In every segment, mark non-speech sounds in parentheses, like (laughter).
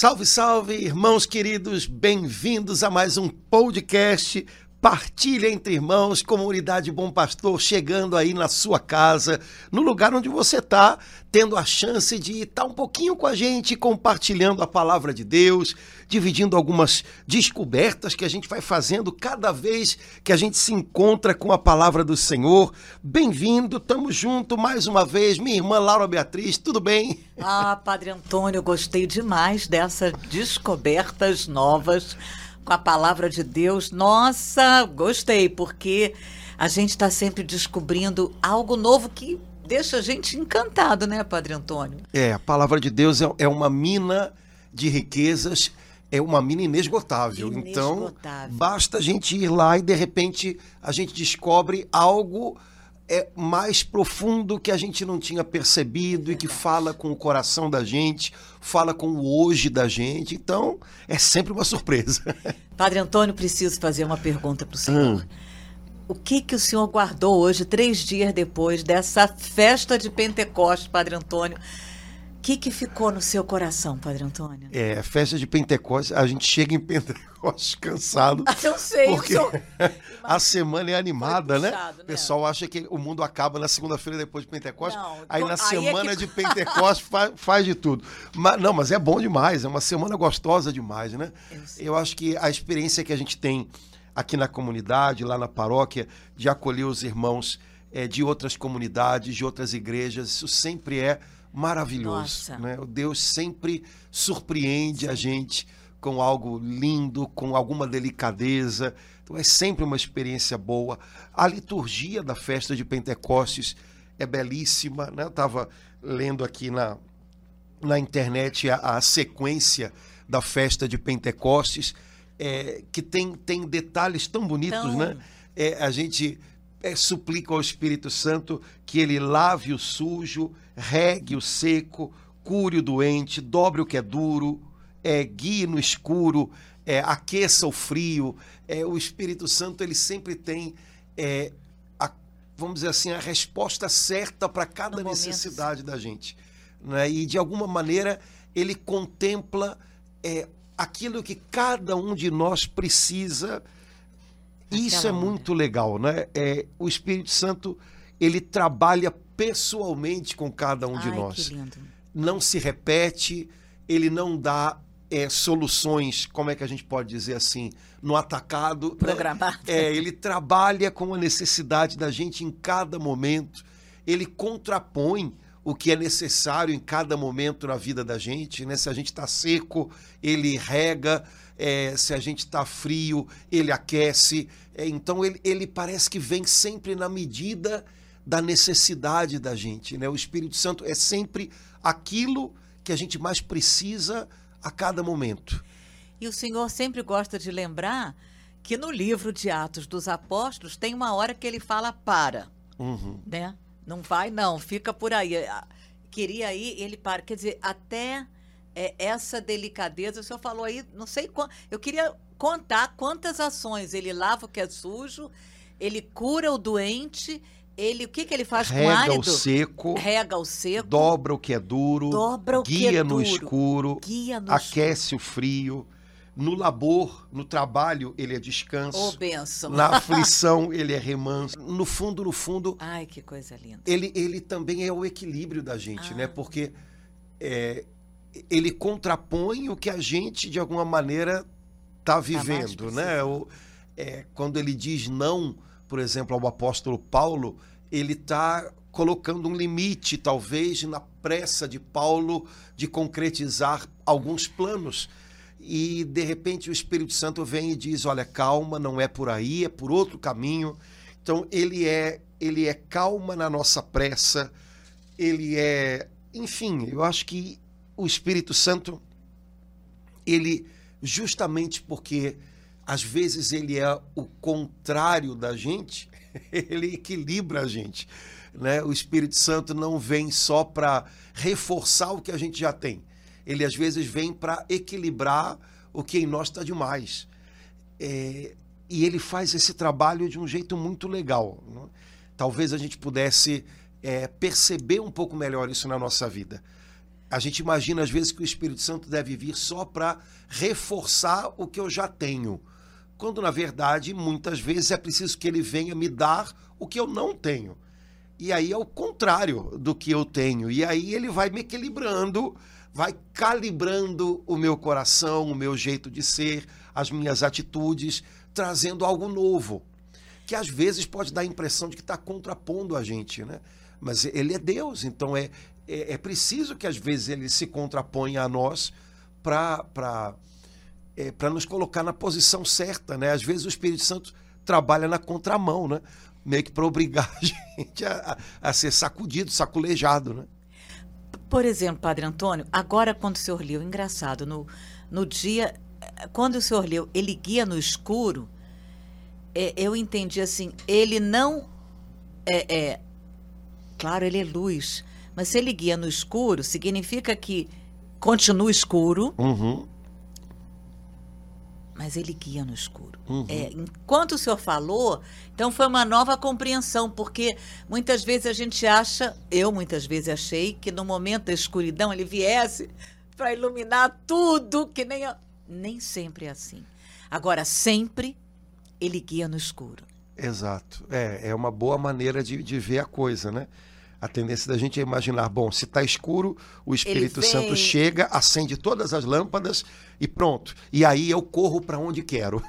Salve, salve, irmãos queridos, bem-vindos a mais um podcast Partilha entre irmãos, comunidade Bom Pastor, chegando aí na sua casa, no lugar onde você está, tendo a chance de estar um pouquinho com a gente, compartilhando a palavra de Deus, dividindo algumas descobertas que a gente vai fazendo cada vez que a gente se encontra com a palavra do Senhor. Bem-vindo, tamo junto mais uma vez, minha irmã Laura Beatriz, tudo bem? Ah, Padre Antônio, gostei demais dessas descobertas novas com a palavra de Deus. Nossa, gostei, porque a gente está sempre descobrindo algo novo que deixa a gente encantado, né, Padre Antônio? É, a palavra de Deus é, é uma mina de riquezas, é uma mina inesgotável. Inesgotável. Então, basta a gente ir lá e de repente a gente descobre algo é mais profundo que a gente não tinha percebido e que fala com o coração da gente, fala com o hoje da gente. Então, é sempre uma (laughs) surpresa. Padre Antônio, preciso fazer uma pergunta para o senhor. Hum. O que que o senhor guardou hoje, três dias depois dessa festa de Pentecostes, Padre Antônio? O que, que ficou no seu coração, Padre Antônio? É, festa de Pentecostes, a gente chega em Pentecostes (laughs) cansado. Ah, eu sei, porque eu (laughs) a semana é animada, né? puxado, né? O pessoal acha que o mundo acaba na segunda-feira depois de Pentecostes. Não, aí na aí semana é que... de (laughs) Pentecostes faz, faz, de tudo. Mas, não, mas é bom demais, é uma semana gostosa demais, né? Eu, eu acho que a experiência que a gente tem aqui na comunidade, lá na paróquia, de acolher os irmãos é, de outras comunidades, de outras igrejas, isso sempre é maravilhoso. Né? O Deus sempre surpreende a gente com algo lindo, com alguma delicadeza. Então é sempre uma experiência boa. A liturgia da festa de Pentecostes é belíssima. Né? Eu estava lendo aqui na, na internet a, a, sequência da festa de Pentecostes, é, que tem, tem detalhes tão bonitos, então... né? É, a gente é, suplica ao Espírito Santo que ele lave o sujo, regue o seco, cure o doente, dobre o que é duro, é, guie no escuro, é, aqueça o frio. É, o Espírito Santo ele sempre tem, é, a, vamos dizer assim, a resposta certa para cada no necessidade momento. da gente. Né? E de alguma maneira ele contempla é, aquilo que cada um de nós precisa. Isso é muito legal, né? É, o Espírito Santo ele trabalha pessoalmente com cada um de Ai, nós. Não se repete, ele não dá é, soluções, como é que a gente pode dizer assim, no atacado. Né? Programado. Né? É, ele trabalha com a necessidade da gente em cada momento, ele contrapõe o que é necessário em cada momento na vida da gente. Né? Se a gente está seco, ele rega. É, se a gente está frio, ele aquece. É, então ele, ele parece que vem sempre na medida da necessidade da gente. Né? O Espírito Santo é sempre aquilo que a gente mais precisa a cada momento. E o Senhor sempre gosta de lembrar que no livro de Atos dos Apóstolos tem uma hora que ele fala para, uhum. né? Não vai não, fica por aí. Queria ir, ele para. Quer dizer, até é, essa delicadeza, o senhor falou aí, não sei quanto. Eu queria contar quantas ações ele lava o que é sujo, ele cura o doente ele, o que, que ele faz Rega com árido? o seco. Rega o seco. Dobra o que é duro. Dobra o que é no duro. escuro. Guia no aquece o frio. No labor, no trabalho, ele é descanso. Oh, benção. Na (laughs) aflição, ele é remanso. No fundo, no fundo. Ai, que coisa linda. Ele, ele também é o equilíbrio da gente, né? ah. né? Porque é, ele contrapõe o que a gente, de alguma maneira, está tá vivendo, né? O, é, quando ele diz não, por exemplo, ao apóstolo Paulo, ele está colocando um limite, talvez, na pressa de Paulo de concretizar alguns planos. E, de repente, o Espírito Santo vem e diz: Olha, calma, não é por aí, é por outro caminho. Então, ele é, ele é calma na nossa pressa, ele é. Enfim, eu acho que o Espírito Santo, ele, justamente porque às vezes ele é o contrário da gente, (laughs) ele equilibra a gente. Né? O Espírito Santo não vem só para reforçar o que a gente já tem. Ele às vezes vem para equilibrar o que em nós está demais. É, e ele faz esse trabalho de um jeito muito legal. Né? Talvez a gente pudesse é, perceber um pouco melhor isso na nossa vida. a gente imagina às vezes que o Espírito Santo deve vir só para reforçar o que eu já tenho. Quando na verdade, muitas vezes é preciso que ele venha me dar o que eu não tenho. E aí é o contrário do que eu tenho. E aí ele vai me equilibrando, vai calibrando o meu coração, o meu jeito de ser, as minhas atitudes, trazendo algo novo. Que às vezes pode dar a impressão de que está contrapondo a gente, né? Mas ele é Deus, então é, é, é preciso que às vezes ele se contraponha a nós para é, para nos colocar na posição certa, né? Às vezes o Espírito Santo trabalha na contramão, né? Meio que para obrigar (laughs) a gente a, a, ser sacudido, saculejado, né? Por exemplo, Padre Antônio, agora quando o senhor leu, engraçado, no, no dia, quando o senhor leu, ele guia no escuro, é, eu entendi assim, ele não é, é, claro, ele é luz, mas se ele guia no escuro, significa que continua escuro, uhum. Mas ele guia no escuro. Uhum. É, enquanto o senhor falou, então foi uma nova compreensão, porque muitas vezes a gente acha, eu muitas vezes achei, que no momento da escuridão ele viesse para iluminar tudo, que nem. A... Nem sempre é assim. Agora, sempre ele guia no escuro. Exato. É, é uma boa maneira de, de ver a coisa, né? A tendência da gente é imaginar, bom, se está escuro, o Espírito Santo chega, acende todas as lâmpadas e pronto. E aí eu corro para onde quero.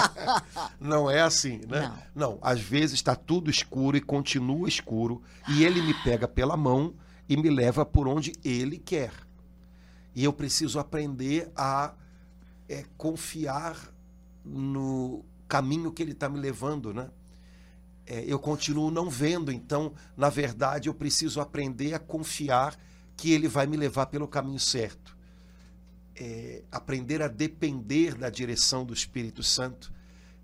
(laughs) não é assim, né? Não, não às vezes está tudo escuro e continua escuro e ele me pega pela mão e me leva por onde ele quer. E eu preciso aprender a é, confiar no caminho que ele está me levando, né? É, eu continuo não vendo. Então, na verdade, eu preciso aprender a confiar que ele vai me levar pelo caminho certo. É, aprender a depender da direção do Espírito Santo.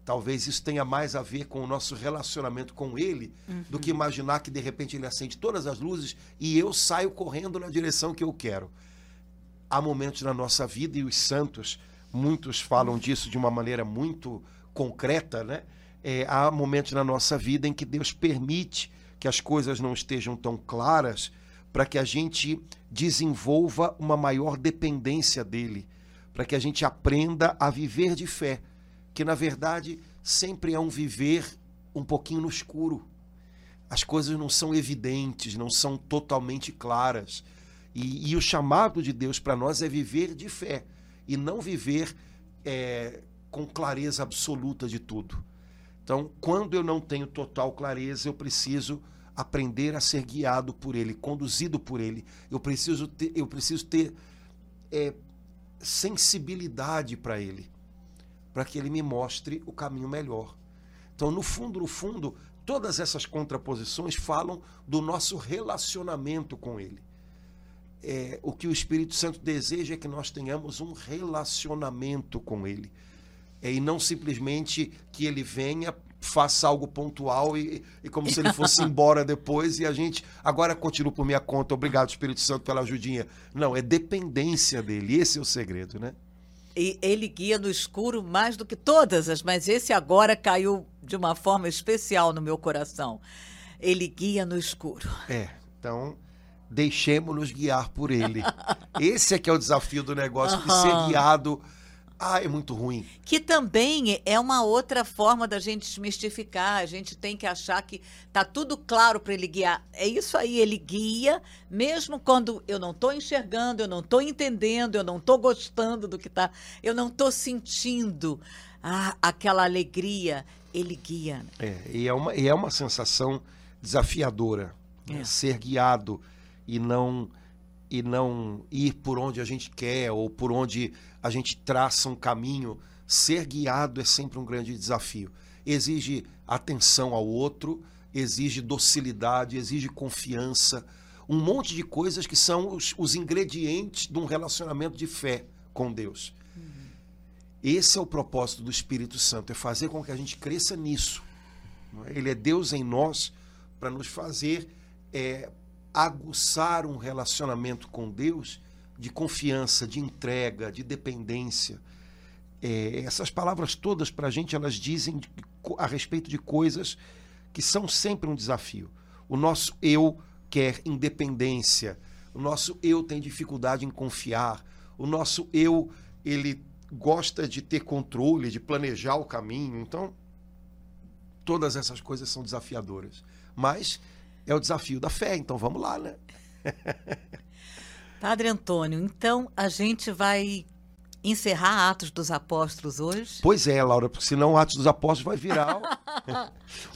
Talvez isso tenha mais a ver com o nosso relacionamento com ele uhum. do que imaginar que de repente ele acende todas as luzes e eu saio correndo na direção que eu quero. Há momentos na nossa vida e os santos, muitos falam disso de uma maneira muito concreta, né? É, há momentos na nossa vida em que Deus permite que as coisas não estejam tão claras para que a gente desenvolva uma maior dependência dele, para que a gente aprenda a viver de fé, que na verdade sempre é um viver um pouquinho no escuro. As coisas não são evidentes, não são totalmente claras. E, e o chamado de Deus para nós é viver de fé e não viver é, com clareza absoluta de tudo. Então, quando eu não tenho total clareza, eu preciso aprender a ser guiado por Ele, conduzido por Ele. Eu preciso ter, eu preciso ter é, sensibilidade para Ele, para que Ele me mostre o caminho melhor. Então, no fundo, no fundo, todas essas contraposições falam do nosso relacionamento com Ele. É, o que o Espírito Santo deseja é que nós tenhamos um relacionamento com Ele é, e não simplesmente que ele venha, faça algo pontual e, e como se ele fosse (laughs) embora depois e a gente agora continua por minha conta, obrigado Espírito Santo pela ajudinha. Não, é dependência dele, esse é o segredo, né? E ele guia no escuro mais do que todas as, mas esse agora caiu de uma forma especial no meu coração. Ele guia no escuro. É, então deixemos-nos guiar por ele. (laughs) Esse é que é o desafio do negócio, uhum. de ser guiado ah, é muito ruim. Que também é uma outra forma da gente desmistificar. A gente tem que achar que tá tudo claro para ele guiar. É isso aí, ele guia, mesmo quando eu não estou enxergando, eu não estou entendendo, eu não estou gostando do que tá, eu não estou sentindo ah, aquela alegria. Ele guia. É, e é uma, e é uma sensação desafiadora. Né? É. Ser guiado e não e não ir por onde a gente quer ou por onde a gente traça um caminho, ser guiado é sempre um grande desafio. Exige atenção ao outro, exige docilidade, exige confiança, um monte de coisas que são os, os ingredientes de um relacionamento de fé com Deus. Uhum. Esse é o propósito do Espírito Santo, é fazer com que a gente cresça nisso. É? Ele é Deus em nós para nos fazer é, aguçar um relacionamento com Deus de confiança, de entrega, de dependência. É, essas palavras todas para a gente elas dizem a respeito de coisas que são sempre um desafio. O nosso eu quer independência, o nosso eu tem dificuldade em confiar, o nosso eu ele gosta de ter controle, de planejar o caminho. Então, todas essas coisas são desafiadoras. Mas é o desafio da fé, então vamos lá, né? Padre Antônio, então a gente vai encerrar Atos dos Apóstolos hoje? Pois é, Laura, porque senão Atos dos Apóstolos vai virar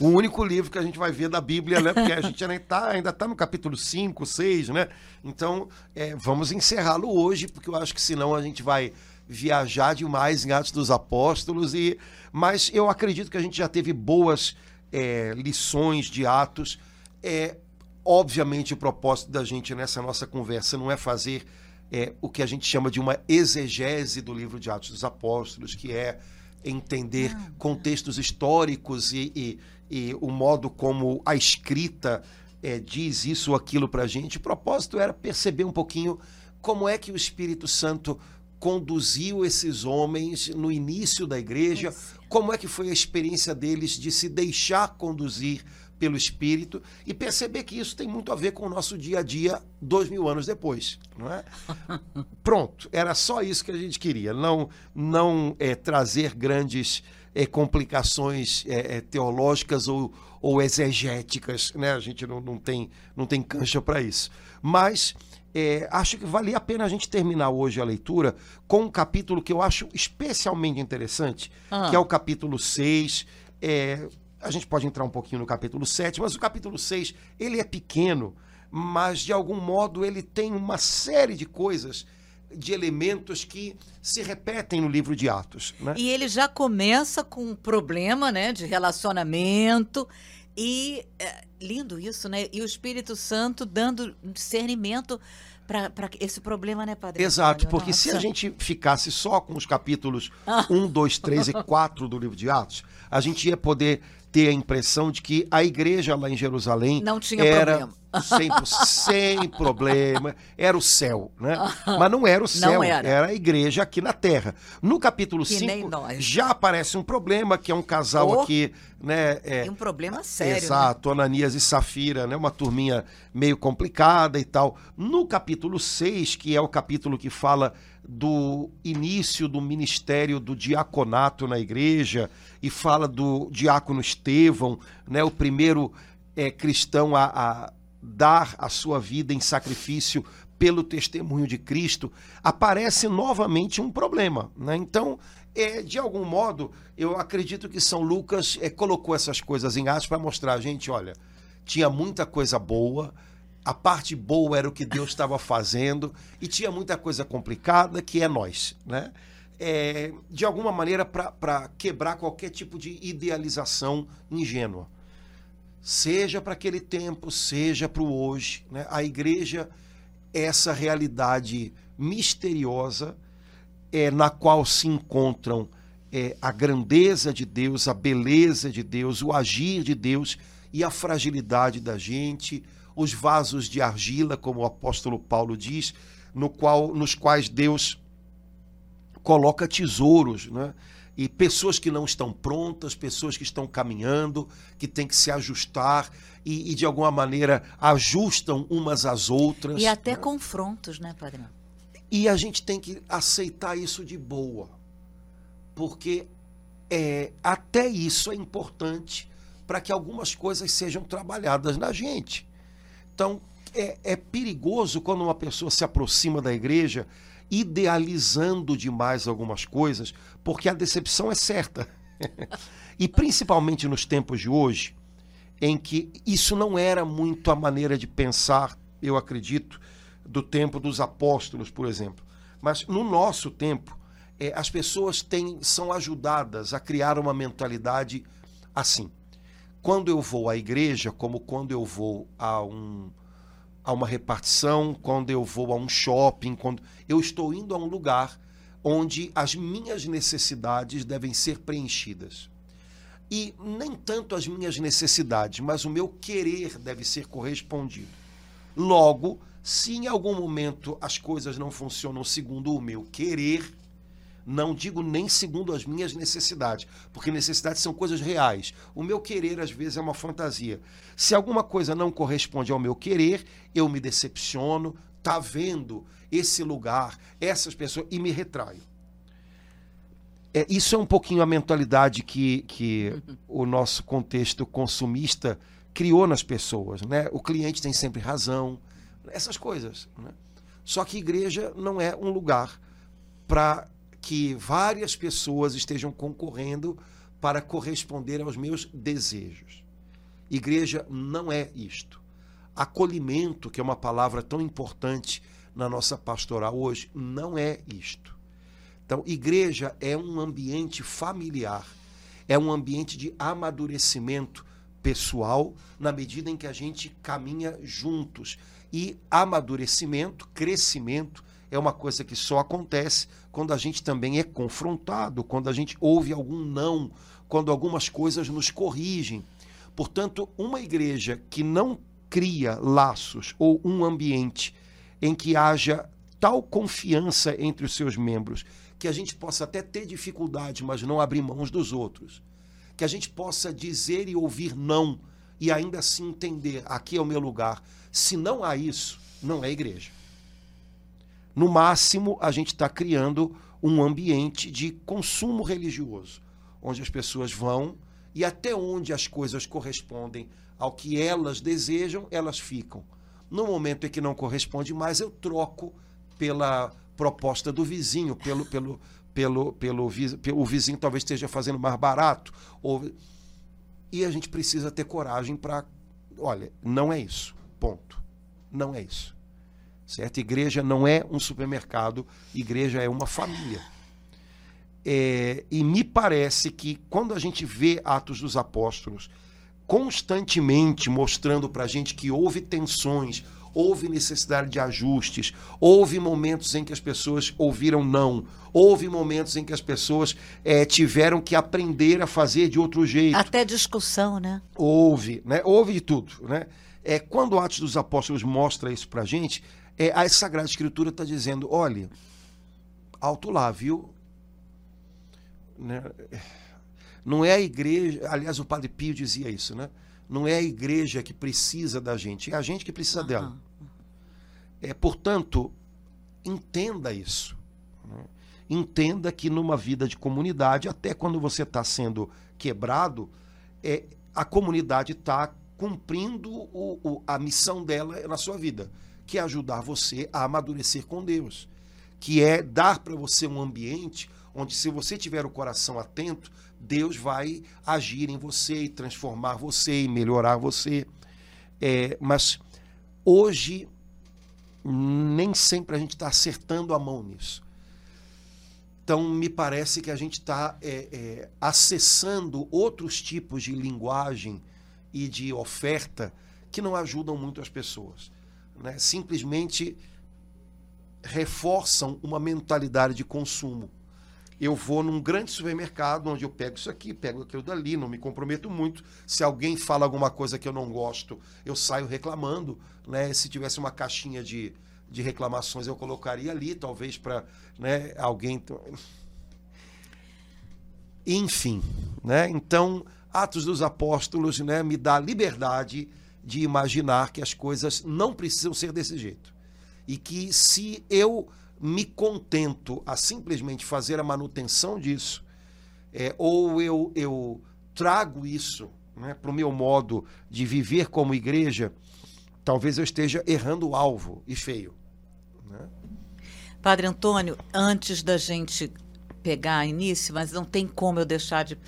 o (laughs) único livro que a gente vai ver da Bíblia, né? Porque a gente ainda está ainda tá no capítulo 5, 6, né? Então, é, vamos encerrá-lo hoje, porque eu acho que senão a gente vai viajar demais em Atos dos Apóstolos. e Mas eu acredito que a gente já teve boas é, lições de Atos. É, obviamente, o propósito da gente nessa nossa conversa não é fazer é, o que a gente chama de uma exegese do livro de Atos dos Apóstolos, que é entender contextos históricos e, e, e, o modo como a escrita é, diz isso ou aquilo para a gente. O propósito era perceber um pouquinho como é que o Espírito Santo conduziu esses homens no início da igreja, como é que foi a experiência deles de se deixar conduzir pelo Espírito e perceber que isso tem muito a ver com o nosso dia a dia dois mil anos depois, não é? (laughs) Pronto, era só isso que a gente queria, não não é, trazer grandes é, complicações é, é teológicas ou, ou exegéticas, né? A gente não, não tem não tem cancha para isso, mas é, acho que valia a pena a gente terminar hoje a leitura com um capítulo que eu acho especialmente interessante, ah. que é o capítulo 6. É, a gente pode entrar um pouquinho no capítulo 7, mas o capítulo 6, ele é pequeno, mas de algum modo ele tem uma série de coisas, de elementos que se repetem no livro de Atos. Né? E ele já começa com um problema né, de relacionamento. E é, lindo isso, né? E o Espírito Santo dando discernimento para esse problema, né, Padre? Exato, porque Nossa. se a gente ficasse só com os capítulos 1, 2, 3 e 4 do livro de Atos, a gente ia poder ter a impressão de que a igreja lá em Jerusalém não tinha era problema. Sem, sem problema, era o céu, né? Mas não era o céu, era. era. a igreja aqui na terra. No capítulo 5 já aparece um problema, que é um casal oh, aqui, né? É, um problema sério. Exato, né? Ananias e Safira, né? Uma turminha meio complicada e tal. No capítulo 6, que é o capítulo que fala do início do ministério do diaconato na igreja e fala do diácono Estevão, né, o primeiro é, cristão a, a dar a sua vida em sacrifício pelo testemunho de Cristo, aparece novamente um problema. Né? Então, é, de algum modo, eu acredito que São Lucas é, colocou essas coisas em Atos para mostrar gente, olha, tinha muita coisa boa, a parte boa era o que Deus estava fazendo e tinha muita coisa complicada que é nós, né? É, de alguma maneira para quebrar qualquer tipo de idealização ingênua. Seja para aquele tempo, seja para o hoje. Né? A igreja é essa realidade misteriosa é, na qual se encontram é, a grandeza de Deus, a beleza de Deus, o agir de Deus e a fragilidade da gente, os vasos de argila, como o apóstolo Paulo diz, no qual, nos quais Deus coloca tesouros, né? E pessoas que não estão prontas, pessoas que estão caminhando, que têm que se ajustar e, e de alguma maneira ajustam umas às outras. E até né? confrontos, né, padrão? E a gente tem que aceitar isso de boa, porque é, até isso é importante para que algumas coisas sejam trabalhadas na gente. Então, é, é perigoso quando uma pessoa se aproxima da igreja idealizando demais algumas coisas, porque a decepção é certa. (laughs) e principalmente nos tempos de hoje, em que isso não era muito a maneira de pensar, eu acredito, do tempo dos apóstolos, por exemplo. Mas no nosso tempo, é, as pessoas têm, são ajudadas a criar uma mentalidade assim quando eu vou à igreja, como quando eu vou a, um, a uma repartição, quando eu vou a um shopping, quando eu estou indo a um lugar onde as minhas necessidades devem ser preenchidas. E nem tanto as minhas necessidades, mas o meu querer deve ser correspondido. Logo, se em algum momento as coisas não funcionam segundo o meu querer, não digo nem segundo as minhas necessidades, porque necessidades são coisas reais. O meu querer, às vezes, é uma fantasia. Se alguma coisa não corresponde ao meu querer, eu me decepciono, tá vendo esse lugar, essas pessoas, e me retraio. É, isso é um pouquinho a mentalidade que, que o nosso contexto consumista criou nas pessoas. Né? O cliente tem sempre razão, essas coisas. Né? Só que igreja não é um lugar para que várias pessoas estejam concorrendo para corresponder aos meus desejos. Igreja não é isto. Acolhimento, que é uma palavra tão importante na nossa pastoral hoje, não é isto. Então, igreja é um ambiente familiar, é um ambiente de amadurecimento pessoal, na medida em que a gente caminha juntos. E amadurecimento, crescimento, é uma coisa que só acontece quando a gente também é confrontado, quando a gente ouve algum não, quando algumas coisas nos corrigem. Portanto, uma igreja que não cria laços ou um ambiente em que haja tal confiança entre os seus membros que a gente possa até ter dificuldade, mas não abrir mãos dos outros. Que a gente possa dizer e ouvir não e ainda assim entender: aqui é o meu lugar. Se não há isso, não é igreja. No máximo, a gente está criando um ambiente de consumo religioso, onde as pessoas vão e até onde as coisas correspondem ao que elas desejam, elas ficam. No momento em que não corresponde mais, eu troco pela proposta do vizinho, pelo, pelo, pelo, pelo, pelo o vizinho talvez esteja fazendo mais barato. Ou, e a gente precisa ter coragem para. Olha, não é isso. Ponto. Não é isso. Certo? Igreja não é um supermercado, igreja é uma família. É, e me parece que quando a gente vê Atos dos Apóstolos constantemente mostrando para a gente que houve tensões, houve necessidade de ajustes, houve momentos em que as pessoas ouviram não, houve momentos em que as pessoas é, tiveram que aprender a fazer de outro jeito. Até discussão, né? Houve, né? Houve de tudo, né? É, quando o Atos dos Apóstolos mostra isso para a gente, é, a Sagrada Escritura está dizendo: olha, alto lá, viu? Né? Não é a igreja. Aliás, o Padre Pio dizia isso, né? Não é a igreja que precisa da gente, é a gente que precisa uhum. dela. É, portanto, entenda isso. Né? Entenda que numa vida de comunidade, até quando você está sendo quebrado, é, a comunidade está cumprindo o, o, a missão dela na sua vida que é ajudar você a amadurecer com Deus, que é dar para você um ambiente onde, se você tiver o coração atento, Deus vai agir em você e transformar você e melhorar você. É, mas hoje, nem sempre a gente está acertando a mão nisso. Então, me parece que a gente está é, é, acessando outros tipos de linguagem e de oferta que não ajudam muito as pessoas né, simplesmente reforçam uma mentalidade de consumo. Eu vou num grande supermercado onde eu pego isso aqui, pego aquilo dali, não me comprometo muito. Se alguém fala alguma coisa que eu não gosto, eu saio reclamando. Né? Se tivesse uma caixinha de, de reclamações, eu colocaria ali, talvez para né, alguém. Enfim, né? Então, Atos dos Apóstolos né, me dá liberdade de imaginar que as coisas não precisam ser desse jeito. E que se eu me contento a simplesmente fazer a manutenção disso, é, ou eu, eu trago isso né, para o meu modo de viver como igreja, talvez eu esteja errando o alvo e feio. Né? Padre Antônio, antes da gente pegar início, mas não tem como eu deixar de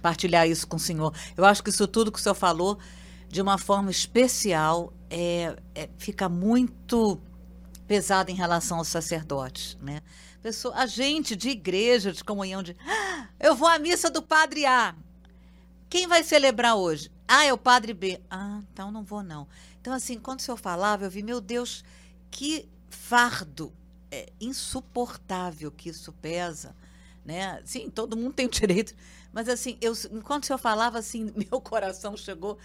partilhar isso com o senhor. Eu acho que isso tudo que o senhor falou de uma forma especial, é, é, fica muito pesado em relação aos sacerdotes, né? Pessoa, a gente de igreja, de comunhão, de ah, eu vou à missa do padre A. Quem vai celebrar hoje? Ah, é o padre B. Ah, então não vou não. Então assim, quando o senhor falava, eu vi, meu Deus, que fardo é, insuportável que isso pesa, né? Sim, todo mundo tem o direito, mas assim, eu, enquanto o senhor falava assim, (laughs) meu coração chegou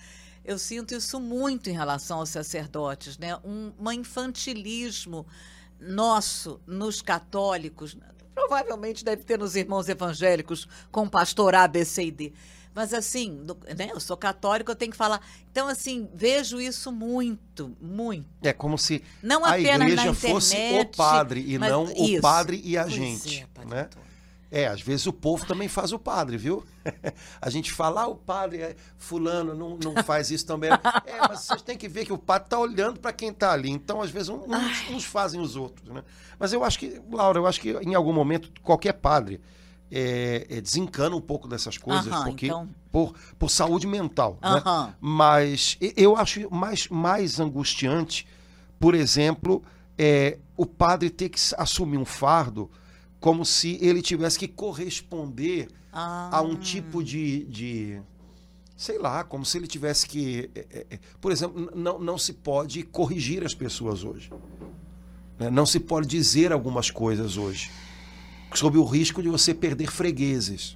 eu sinto isso muito em relação aos sacerdotes, né? Um, um infantilismo nosso nos católicos, provavelmente deve ter nos irmãos evangélicos com pastor A, B, C e D. Mas assim, né, eu sou católico, eu tenho que falar. Então, assim, vejo isso muito, muito. É como se não a igreja internet, fosse o padre e não isso. o padre e a pois gente. É, né? É, às vezes o povo também faz o padre, viu? A gente fala, ah, o padre é fulano, não, não faz isso também. É, mas vocês têm que ver que o padre está olhando para quem está ali. Então, às vezes, uns, uns, fazem os outros, né? Mas eu acho que, Laura, eu acho que em algum momento qualquer padre é, é, desencana um pouco dessas coisas, porque então... por, por saúde mental. Né? Mas eu acho mais, mais angustiante, por exemplo, é, o padre ter que assumir um fardo como se ele tivesse que corresponder ah. a um tipo de, de, sei lá, como se ele tivesse que, é, é, é, por exemplo, não, não se pode corrigir as pessoas hoje, né? não se pode dizer algumas coisas hoje, sob o risco de você perder fregueses.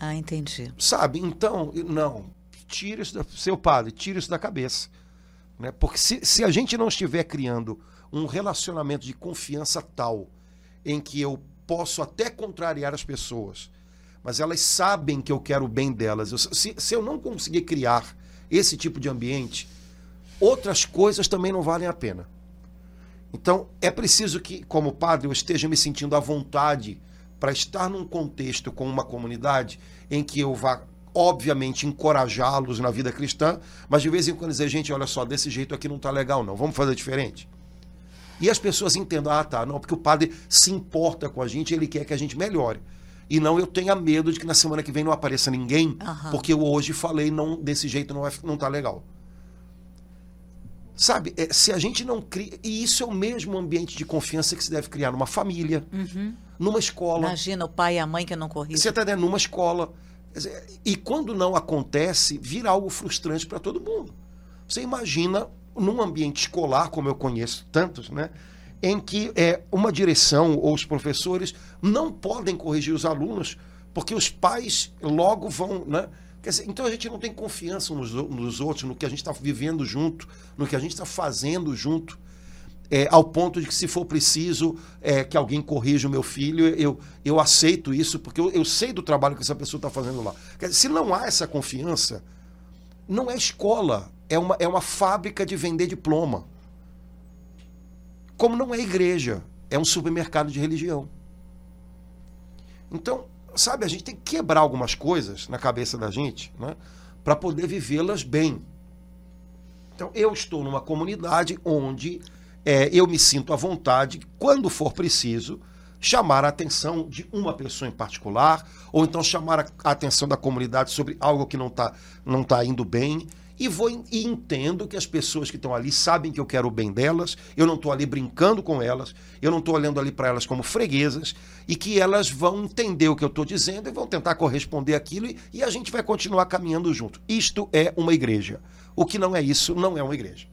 Ah, entendi. Sabe? Então, não, tira isso, da, seu padre, tira isso da cabeça, né? Porque se, se a gente não estiver criando um relacionamento de confiança tal em que eu posso até contrariar as pessoas, mas elas sabem que eu quero o bem delas. Eu, se, se eu não conseguir criar esse tipo de ambiente, outras coisas também não valem a pena. Então, é preciso que, como padre, eu esteja me sentindo à vontade para estar num contexto com uma comunidade em que eu vá, obviamente, encorajá-los na vida cristã, mas de vez em quando dizer, gente, olha só, desse jeito aqui não está legal, não, vamos fazer diferente. E as pessoas entendam, ah, tá, não, porque o padre se importa com a gente, ele quer que a gente melhore. E não eu tenha medo de que na semana que vem não apareça ninguém, uhum. porque eu hoje falei não desse jeito não, é, não tá legal. Sabe, é, se a gente não cria. E isso é o mesmo ambiente de confiança que se deve criar numa família, uhum. numa escola. Imagina o pai e a mãe que não corrigem. Você está dentro numa escola. E quando não acontece, vira algo frustrante para todo mundo. Você imagina num ambiente escolar, como eu conheço tantos, né? Em que é, uma direção ou os professores não podem corrigir os alunos, porque os pais logo vão. Né? Dizer, então a gente não tem confiança nos, outros, no que a gente está vivendo junto, no que a gente está fazendo junto. É, ao ponto de que, se for preciso é, que alguém corrija o meu filho, eu, eu aceito isso, porque eu, eu sei do trabalho que essa pessoa está fazendo lá. Dizer, se não há essa confiança, não é escola, é uma, é uma fábrica de vender diploma. Como não é igreja, é um supermercado de religião. Então, sabe, a gente tem que quebrar algumas coisas na cabeça da gente né, para poder vivê-las bem. Então, eu estou numa comunidade onde é, eu me sinto à vontade, quando for preciso, chamar a atenção de uma pessoa em particular, ou então chamar a atenção da comunidade sobre algo que não está não tá indo bem. E vou e entendo que as pessoas que estão ali sabem que eu quero o bem delas, eu não estou ali brincando com elas, eu não estou olhando ali para elas como freguesas, e que elas vão entender o que eu estou dizendo e vão tentar corresponder aquilo, e, e a gente vai continuar caminhando junto. Isto é uma igreja. O que não é isso, não é uma igreja.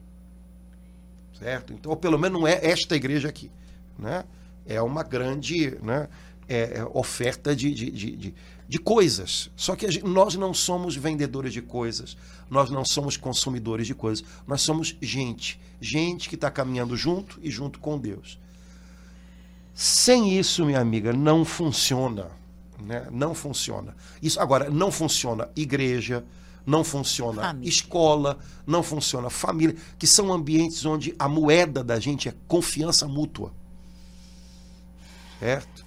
Certo? Então, pelo menos não é esta igreja aqui. Né? É uma grande né, é, é oferta de, de, de, de, coisas. Só que gente, nós não somos vendedores de coisas, nós não somos consumidores de coisas, nós somos gente. Gente que está caminhando junto e junto com Deus. Sem isso, minha amiga, não funciona. Né? Não funciona. Isso agora não funciona igreja, não funciona família. escola, não funciona família, que são ambientes onde a moeda da gente é confiança mútua. Certo?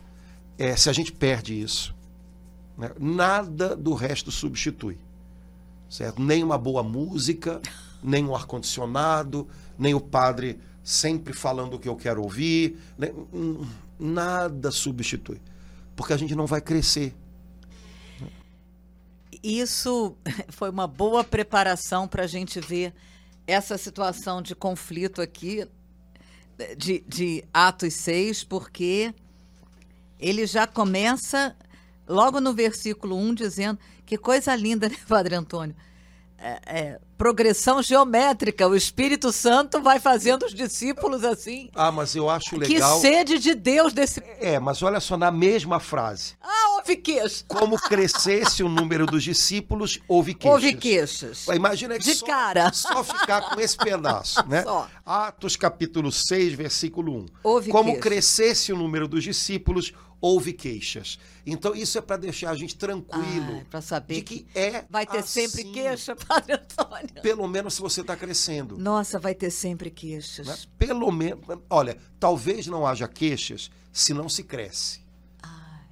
É, se a gente perde isso, né? nada do resto substitui certo? Nem uma boa música, nem um ar-condicionado, nem o padre sempre falando o que eu quero ouvir, né? nada substitui, porque a gente não vai crescer. Isso (laughs) foi uma boa preparação para a gente ver essa situação de conflito aqui de, de Atos 6, porque ele já começa logo no versículo 1 dizendo que coisa linda, (laughs) né, Padre Antônio? É, é, progressão geométrica. O Espírito Santo vai fazendo os discípulos assim. Ah, mas eu acho legal. Que sede de Deus desse. É, mas olha só, na mesma frase. Ah, houve queixas. Como crescesse o número dos discípulos, houve queixas. Houve queixas. Imagina que De só, cara. só ficar com esse pedaço, né? Só. Atos capítulo 6, versículo 1. Houve Como queixas. crescesse o número dos discípulos, houve queixas. Então isso é para deixar a gente tranquilo. para saber de que, é vai ter assim, sempre queixa, (laughs) Padre Antônio. Pelo menos se você está crescendo. Nossa, vai ter sempre queixas. né? Pelo menos, olha, talvez não haja queixas se não se cresce.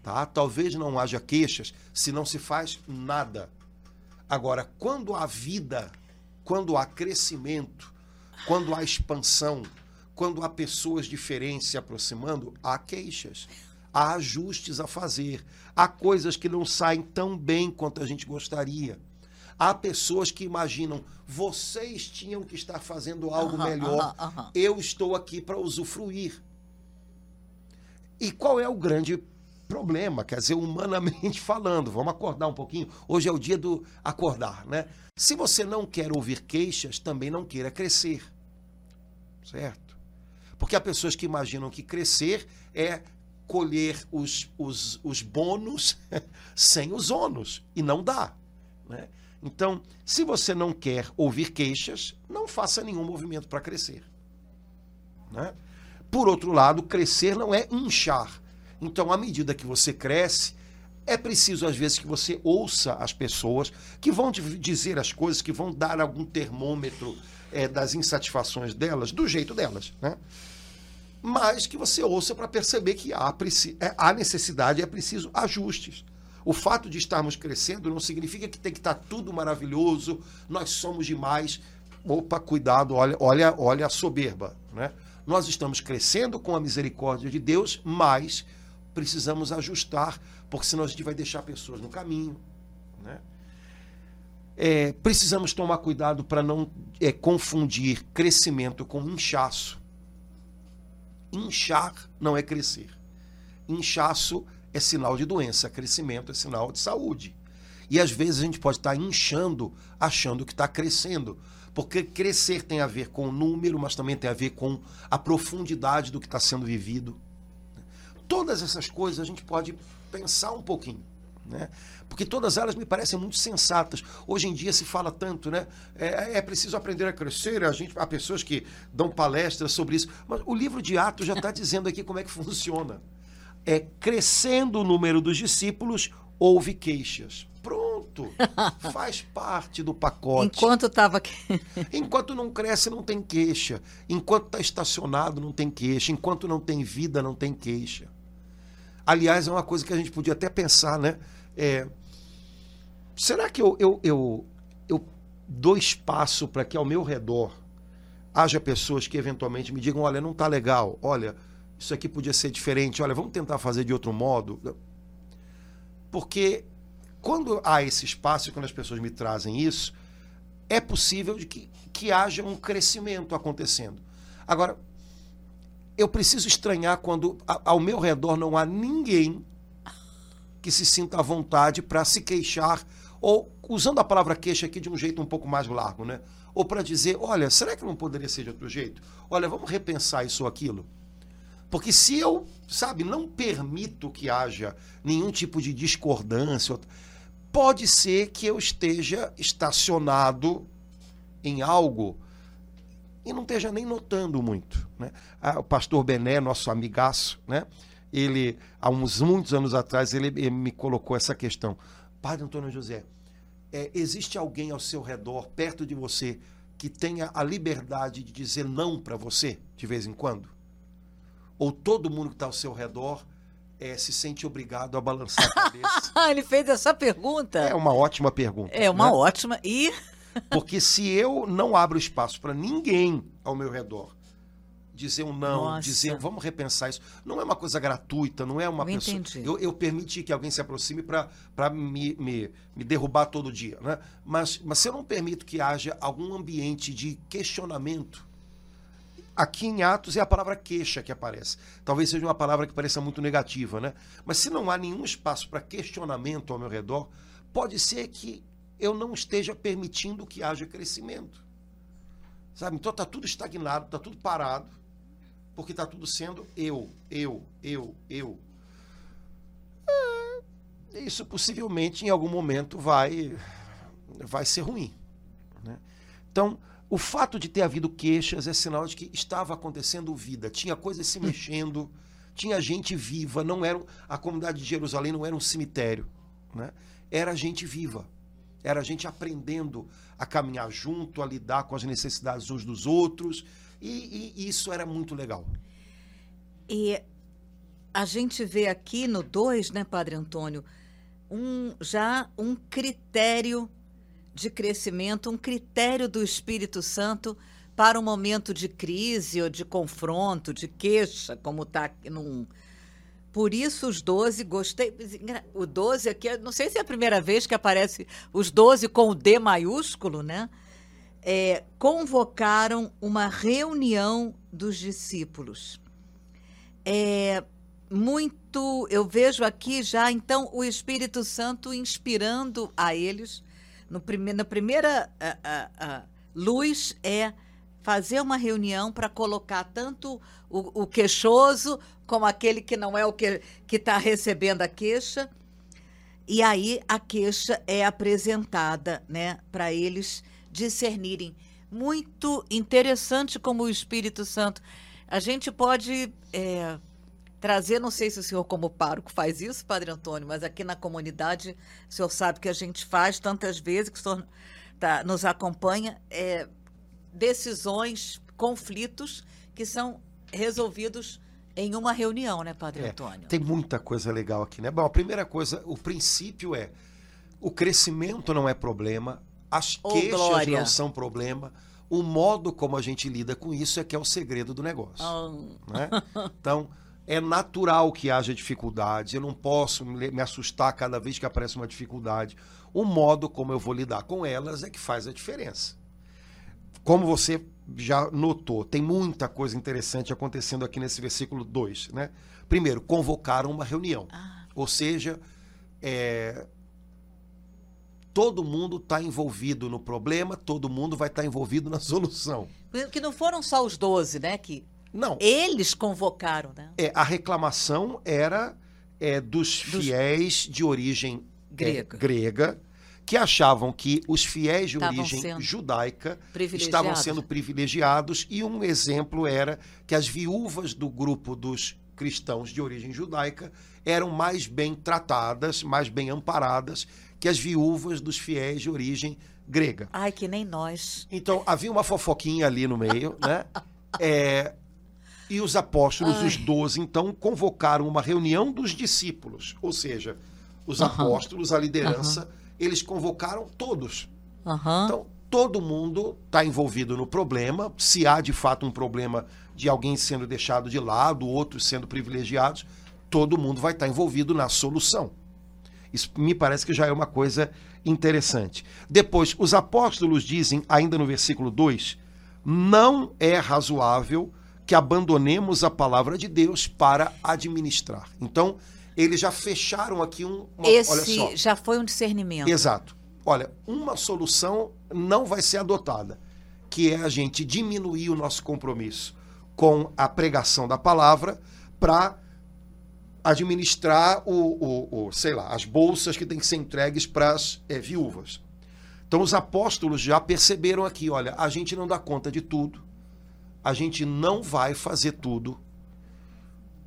Tá? Talvez não haja queixas se não se faz nada. Agora, quando há vida, quando há crescimento, quando há expansão, quando há pessoas diferentes se aproximando, há queixas. Há ajustes a fazer. Há coisas que não saem tão bem quanto a gente gostaria. Há pessoas que imaginam, vocês tinham que estar fazendo algo Aham, melhor. aham, aham. Eu estou aqui para usufruir. E qual é o grande problema? Quer dizer, humanamente (laughs) falando, vamos acordar um pouquinho. Hoje é o dia do acordar, né? Se você não quer ouvir queixas, também não queira crescer. Certo? Porque há pessoas que imaginam que crescer é colher os, os, os bônus (laughs) sem os ônus. E não dá. Né? Então, se você não quer ouvir queixas, não faça nenhum movimento para crescer. Né? Por outro lado, crescer não é inchar. Então, à medida que você cresce, é preciso, às vezes, que você ouça as pessoas que vão dizer as coisas, que vão dar algum termômetro é, das insatisfações delas, do jeito delas. Né? Mas que você ouça para perceber que há, é, há necessidade, é preciso ajustes. O fato de estarmos crescendo não significa que tem que estar tudo maravilhoso, nós somos demais. Opa, cuidado, olha, olha, olha a soberba. Né? Nós estamos crescendo com a misericórdia de Deus, mas precisamos ajustar, porque senão a gente vai deixar pessoas no caminho. Né? É, precisamos tomar cuidado para não é, confundir crescimento com inchaço. Inchar não é crescer. Inchaço é sinal de doença, crescimento é sinal de saúde. E às vezes a gente pode estar inchando achando que está crescendo. Porque crescer tem a ver com o número, mas também tem a ver com a profundidade do que está sendo vivido. Todas essas coisas a gente pode pensar um pouquinho. Né? Porque todas elas me parecem muito sensatas. Hoje em dia se fala tanto, né? É, é preciso aprender a crescer. A gente, há pessoas que dão palestras sobre isso. Mas o livro de Atos já está (laughs) dizendo aqui como é que funciona. É crescendo o número dos discípulos, houve queixas. Pronto. (laughs) Faz parte do pacote. Enquanto estava. (laughs) Enquanto não cresce, não tem queixa. Enquanto está estacionado, não tem queixa. Enquanto não tem vida, não tem queixa. Aliás, é uma coisa que a gente podia até pensar, né? É, será que eu, eu, eu, eu dou espaço para que ao meu redor haja pessoas que eventualmente me digam: olha, não está legal, olha, isso aqui podia ser diferente, olha, vamos tentar fazer de outro modo? Porque quando há esse espaço, quando as pessoas me trazem isso, é possível de que, que haja um crescimento acontecendo. Agora, eu preciso estranhar quando ao meu redor não há ninguém que se sinta à vontade para se queixar, ou usando a palavra queixa aqui de um jeito um pouco mais largo, né? Ou para dizer, olha, será que não poderia ser de outro jeito? Olha, vamos repensar isso ou aquilo. Porque se eu, sabe, não permito que haja nenhum tipo de discordância, pode ser que eu esteja estacionado em algo e não esteja nem notando muito. Né? Ah, o pastor Bené, nosso amigaço, né? ele, há uns muitos anos atrás, ele, ele me colocou essa questão. Padre Antônio José, é, existe alguém ao seu redor, perto de você, que tenha a liberdade de dizer não para você, de vez em quando? Ou todo mundo que está ao seu redor é, se sente obrigado a balançar a (laughs) cabeça? Ele fez essa pergunta. é uma ótima pergunta. É uma né? ótima. E Porque se eu não abro espaço para ninguém ao meu redor dizer um não, Nossa. dizer vamos repensar isso, não é uma coisa gratuita, não é uma Eu pessoa. entendi. Eu, eu permiti que alguém se aproxime para me, me, me derrubar todo dia. Né? Mas, mas se eu não permito que haja algum ambiente de questionamento, aqui em Atos é a palavra queixa que aparece. Talvez seja uma palavra que pareça muito negativa, né? Mas se não há nenhum espaço para questionamento ao meu redor, pode ser que eu não esteja permitindo que haja crescimento. Sabe? Então está tudo estagnado, está tudo parado, porque está tudo sendo eu, eu, eu, eu. É, isso possivelmente em algum momento vai, vai ser ruim. Né? Então, o fato de ter havido queixas é sinal de que estava acontecendo vida, tinha coisas se mexendo, tinha gente viva, não era a comunidade de Jerusalém não era um cemitério, né? Era gente viva. Era gente aprendendo a caminhar junto, a lidar com as necessidades uns dos outros, e, e isso era muito legal. E a gente vê aqui no 2, né, Padre Antônio, um, já um critério de crescimento, um critério do Espírito Santo para um momento de crise ou de confronto, de queixa, como está num. Por isso os 12, gostei. O 12 aqui, não sei se é a primeira vez que aparece os 12 com o D maiúsculo, né? É, convocaram uma reunião dos discípulos. É, muito, eu vejo aqui já então o Espírito Santo inspirando a eles. No prime, na primeira a, a, a luz é fazer uma reunião para colocar tanto o, o, queixoso como aquele que não é o que está recebendo a queixa. E aí a queixa é apresentada né, para eles discernirem. Muito interessante como o Espírito Santo. A gente pode. É, trazer, não sei se o senhor, como pároco, faz isso, Padre Antônio, mas aqui na comunidade, o senhor sabe que a gente faz tantas vezes, que o senhor tá, nos acompanha, é, decisões, conflitos que são resolvidos em uma reunião, né, Padre é, Antônio? Tem muita coisa legal aqui, né? Bom, a primeira coisa, o princípio é o crescimento não é problema, as queixas glória. não são problema, o modo como a gente lida com isso é que é o segredo do negócio. Oh. Né? Então, é natural que haja dificuldades, eu não posso me assustar cada vez que aparece uma dificuldade. O modo como eu vou lidar com elas é que faz a diferença. Como você já notou, tem muita coisa interessante acontecendo aqui nesse versículo 2. Né? Primeiro, convocaram uma reunião. Ah. Ou seja, é, todo mundo está envolvido no problema, todo mundo vai estar tá envolvido na (laughs) solução. Que não foram só os 12, né? Que não. Eles convocaram, né? É, a reclamação era é, dos, dos fiéis de origem grega. É, grega que achavam que os fiéis de estavam origem judaica estavam sendo privilegiados e um exemplo era que as viúvas do grupo dos cristãos de origem judaica eram mais bem tratadas, mais bem amparadas que as viúvas dos fiéis de origem grega. Ai, que nem nós. Então havia uma fofoquinha ali no meio, (laughs) né? É, e os apóstolos, Ai. os doze, então, convocaram uma reunião dos discípulos. Ou seja, os uhum. apóstolos, a liderança, uhum. Eles convocaram todos. Uhum. Então, todo mundo está envolvido no problema. Se há de fato um problema de alguém sendo deixado de lado, outros sendo privilegiados, todo mundo vai estar tá envolvido na solução. Isso me parece que já é uma coisa interessante. Depois, os apóstolos dizem, ainda no versículo 2, não é razoável que abandonemos a palavra de Deus para administrar. Então, eles já fecharam aqui um. Uma, Esse já foi um discernimento. Exato. Olha, uma solução não vai ser adotada, que é a gente diminuir o nosso compromisso com a pregação da palavra para administrar o, o, o, sei lá, as bolsas que têm que ser entregues para as é, viúvas. Então os apóstolos já perceberam aqui, olha, a gente não dá conta de tudo a gente não vai fazer tudo.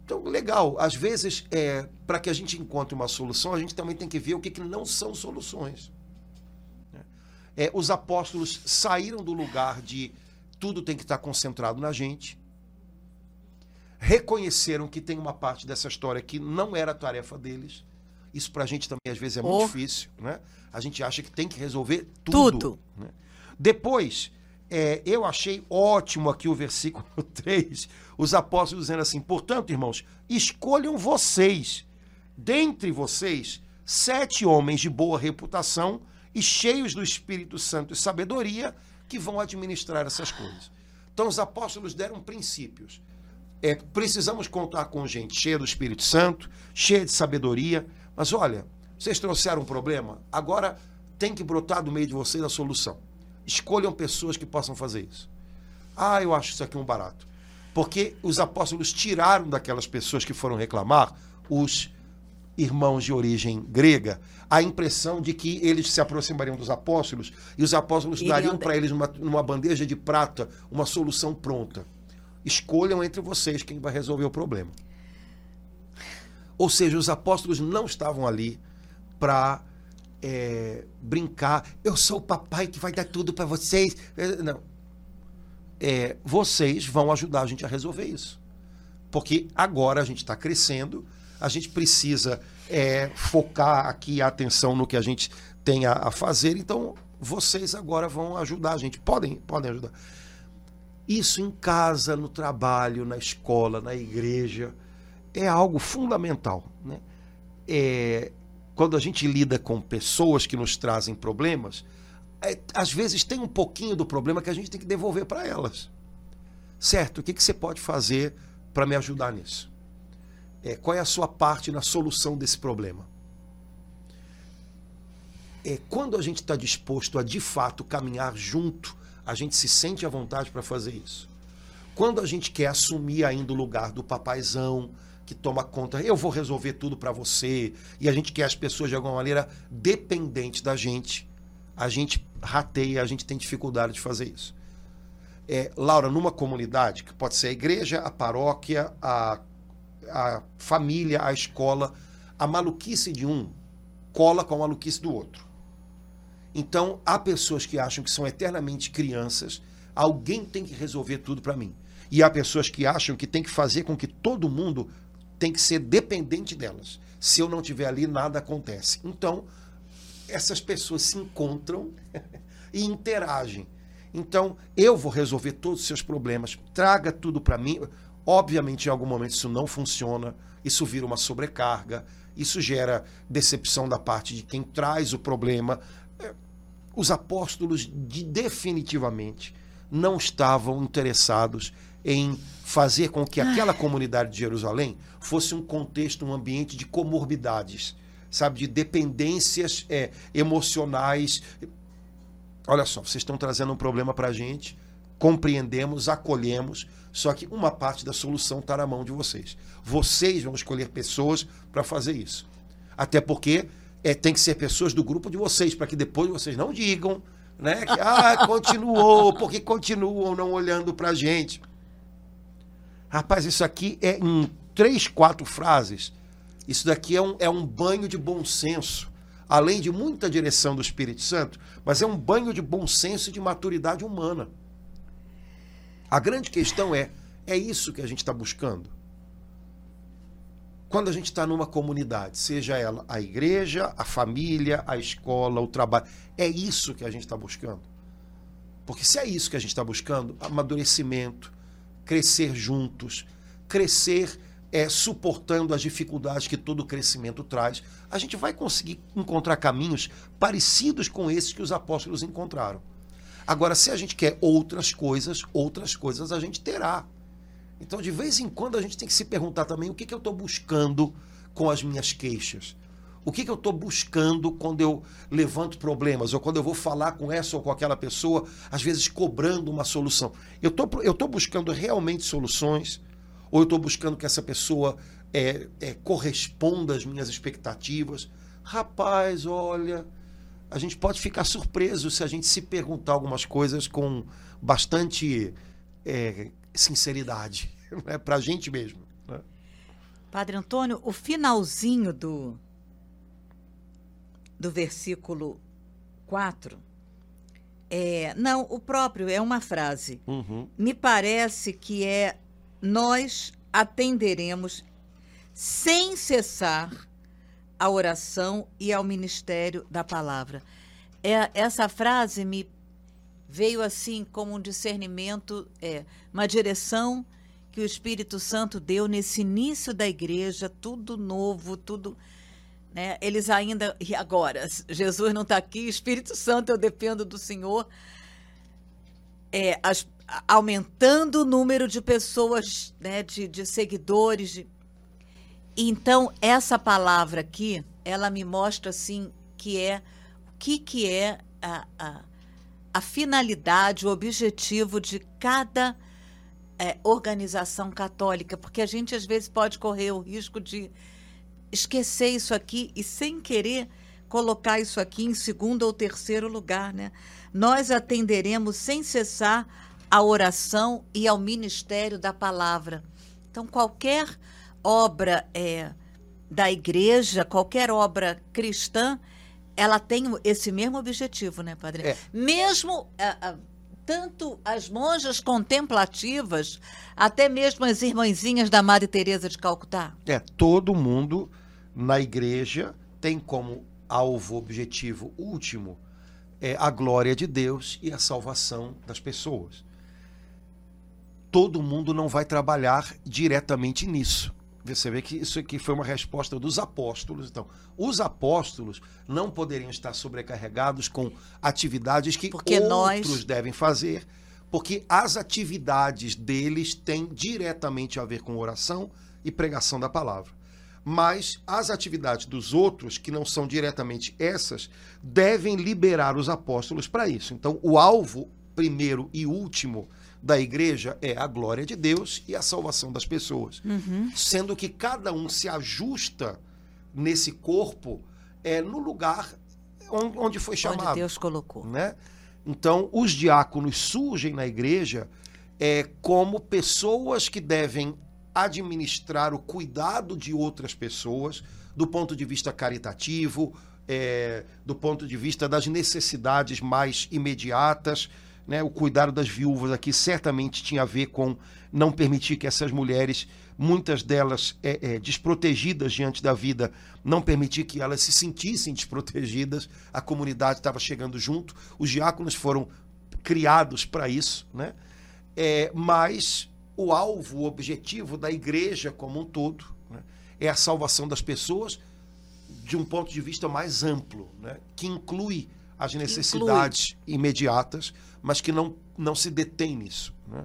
Então, legal. Às vezes, é, para que a gente encontre uma solução, a gente também tem que ver o que, que não são soluções. Né? É, os apóstolos saíram do lugar de tudo tem que estar concentrado na gente, reconheceram que tem uma parte dessa história que não era tarefa deles. Isso para a gente também às vezes é muito oh. difícil, né? A gente acha que tem que resolver tudo. tudo. Né? Depois, é, eu achei ótimo aqui o versículo (laughs) 3, os apóstolos dizendo assim: portanto, irmãos, escolham vocês, dentre vocês, sete homens de boa reputação e cheios do Espírito Santo e sabedoria que vão administrar essas coisas. Então, os apóstolos deram princípios. É, precisamos contar com gente cheia do Espírito Santo, cheia de sabedoria, mas olha, vocês trouxeram um problema, agora tem que brotar do meio de vocês a solução. Escolham pessoas que possam fazer isso. Ah, eu acho isso aqui um barato. Porque os apóstolos tiraram daquelas pessoas que foram reclamar os irmãos de origem grega a impressão de que eles se aproximariam dos apóstolos e os apóstolos Iriam dariam para eles numa, numa bandeja de prata uma solução pronta. Escolham entre vocês quem vai resolver o problema. Ou seja, os apóstolos não estavam ali para é, brincar. Eu sou o papai que vai dar tudo para vocês. É, não. É, vocês vão ajudar a gente a resolver isso. Porque agora a gente está crescendo, a gente precisa é, focar aqui a atenção no que a gente tem a, a, fazer. Então, vocês agora vão ajudar a gente. Podem, podem ajudar. Isso em casa, no trabalho, na escola, na igreja, é algo fundamental. Né? É, quando a gente lida com pessoas que nos trazem problemas, é, às vezes tem um pouquinho do problema que a gente tem que devolver para elas. Certo? O que, que você pode fazer para me ajudar nisso? É, qual é a sua parte na solução desse problema? É, quando a gente está disposto a de fato caminhar junto, a gente se sente à vontade para fazer isso. Quando a gente quer assumir ainda o lugar do papaizão, que toma conta, eu vou resolver tudo para você, e a gente quer as pessoas de alguma maneira dependentes da gente, a gente rateia, a gente tem dificuldade de fazer isso. É, Laura, numa comunidade, que pode ser a igreja, a paróquia, a a família, a escola, a maluquice de um cola com a maluquice do outro. Então, há pessoas que acham que são eternamente crianças, alguém tem que resolver tudo para mim. E há pessoas que acham que tem que fazer com que todo mundo tem que ser dependente delas. Se eu não estiver ali, nada acontece. Então, essas pessoas se encontram (laughs) e interagem. Então, eu vou resolver todos os seus problemas, traga tudo para mim. Obviamente, em algum momento isso não funciona, isso vira uma sobrecarga, isso gera decepção da parte de quem traz o problema. É, os apóstolos de, definitivamente não estavam interessados em fazer com que aquela comunidade de Jerusalém fosse um contexto, um ambiente de comorbidades, sabe, de dependências é, emocionais. Olha só, vocês estão trazendo um problema para a gente, compreendemos, acolhemos, só que uma parte da solução está na mão de vocês. Vocês vão escolher pessoas para fazer isso. Até porque é, tem que ser pessoas do grupo de vocês, para que depois vocês não digam né, que ah, continuou, porque continuam não olhando para a gente. Rapaz, isso aqui é em três, quatro frases. Isso daqui é um, é um banho de bom senso, além de muita direção do Espírito Santo, mas é um banho de bom senso e de maturidade humana. A grande questão é: é isso que a gente está buscando? Quando a gente está numa comunidade, seja ela a igreja, a família, a escola, o trabalho, é isso que a gente está buscando? Porque se é isso que a gente está buscando, amadurecimento, crescer juntos, crescer é, suportando as dificuldades que todo crescimento traz, a gente vai conseguir encontrar caminhos parecidos com esses que os apóstolos encontraram. Agora, se a gente quer outras coisas, outras coisas a gente terá. Então, de vez em quando, a gente tem que se perguntar também o que, que eu estou buscando com as minhas queixas. O que, que eu estou buscando quando eu levanto problemas, ou quando eu vou falar com essa ou com aquela pessoa, às vezes cobrando uma solução. Eu tô, estou tô buscando realmente soluções, ou eu estou buscando que essa pessoa é, é, corresponda às minhas expectativas. Rapaz, olha, a gente pode ficar surpreso se a gente se perguntar algumas coisas com bastante é, sinceridade, (laughs) né? para a gente mesmo. Né? Padre Antônio, o finalzinho do, do versículo 4. É, não, o próprio é uma frase. Uhum. Me parece que é nós atenderemos sem cessar à oração e ao ministério da palavra. É, essa frase me veio assim como um discernimento, é, uma direção que o Espírito Santo deu nesse início da igreja, tudo novo, tudo. Né? Eles ainda. E agora? (laughs) Jesus não está aqui, Espírito Santo, eu dependo do Senhor. É, as, aumentando o número de pessoas, né, de, de seguidores, de, então, essa palavra aqui, ela me mostra assim que é o que, que é a, a, a finalidade, o objetivo de cada é, organização católica, porque a gente às vezes pode correr o risco de esquecer isso aqui e sem querer colocar isso aqui em segundo ou terceiro lugar, né? Nós atenderemos sem cessar à oração e ao ministério da palavra. Então, qualquer obra é, da igreja, qualquer obra cristã, ela tem esse mesmo objetivo, né, padre? É. Mesmo a, a, tanto as monjas contemplativas, até mesmo as irmãzinhas da Madre Teresa de Calcutá. É, todo mundo na igreja tem como alvo objetivo último é a glória de Deus e a salvação das pessoas. Todo mundo não vai trabalhar diretamente nisso. Você vê que isso aqui foi uma resposta dos apóstolos. Então, os apóstolos não poderiam estar sobrecarregados com atividades que porque outros nós... devem fazer, porque as atividades deles têm diretamente a ver com oração e pregação da palavra. Mas as atividades dos outros, que não são diretamente essas, devem liberar os apóstolos para isso. Então, o alvo primeiro e último da igreja é a glória de Deus e a salvação das pessoas. Uhum. Sendo que cada um se ajusta nesse corpo é no lugar onde foi chamado. Onde Deus colocou. Né? Então, os diáconos surgem na igreja é, como pessoas que devem administrar o cuidado de outras pessoas do ponto de vista caritativo, é, do ponto de vista das necessidades mais imediatas né, o cuidado das viúvas aqui certamente tinha a ver com não permitir que essas mulheres, muitas delas é, é, desprotegidas diante da vida, não permitir que elas se sentissem desprotegidas. A comunidade estava chegando junto, os diáconos foram criados para isso, né? É, mas o alvo, o objetivo da igreja como um todo né, é a salvação das pessoas de um ponto de vista mais amplo, né, que inclui as necessidades inclui. imediatas, mas que não, não se detém nisso. Né?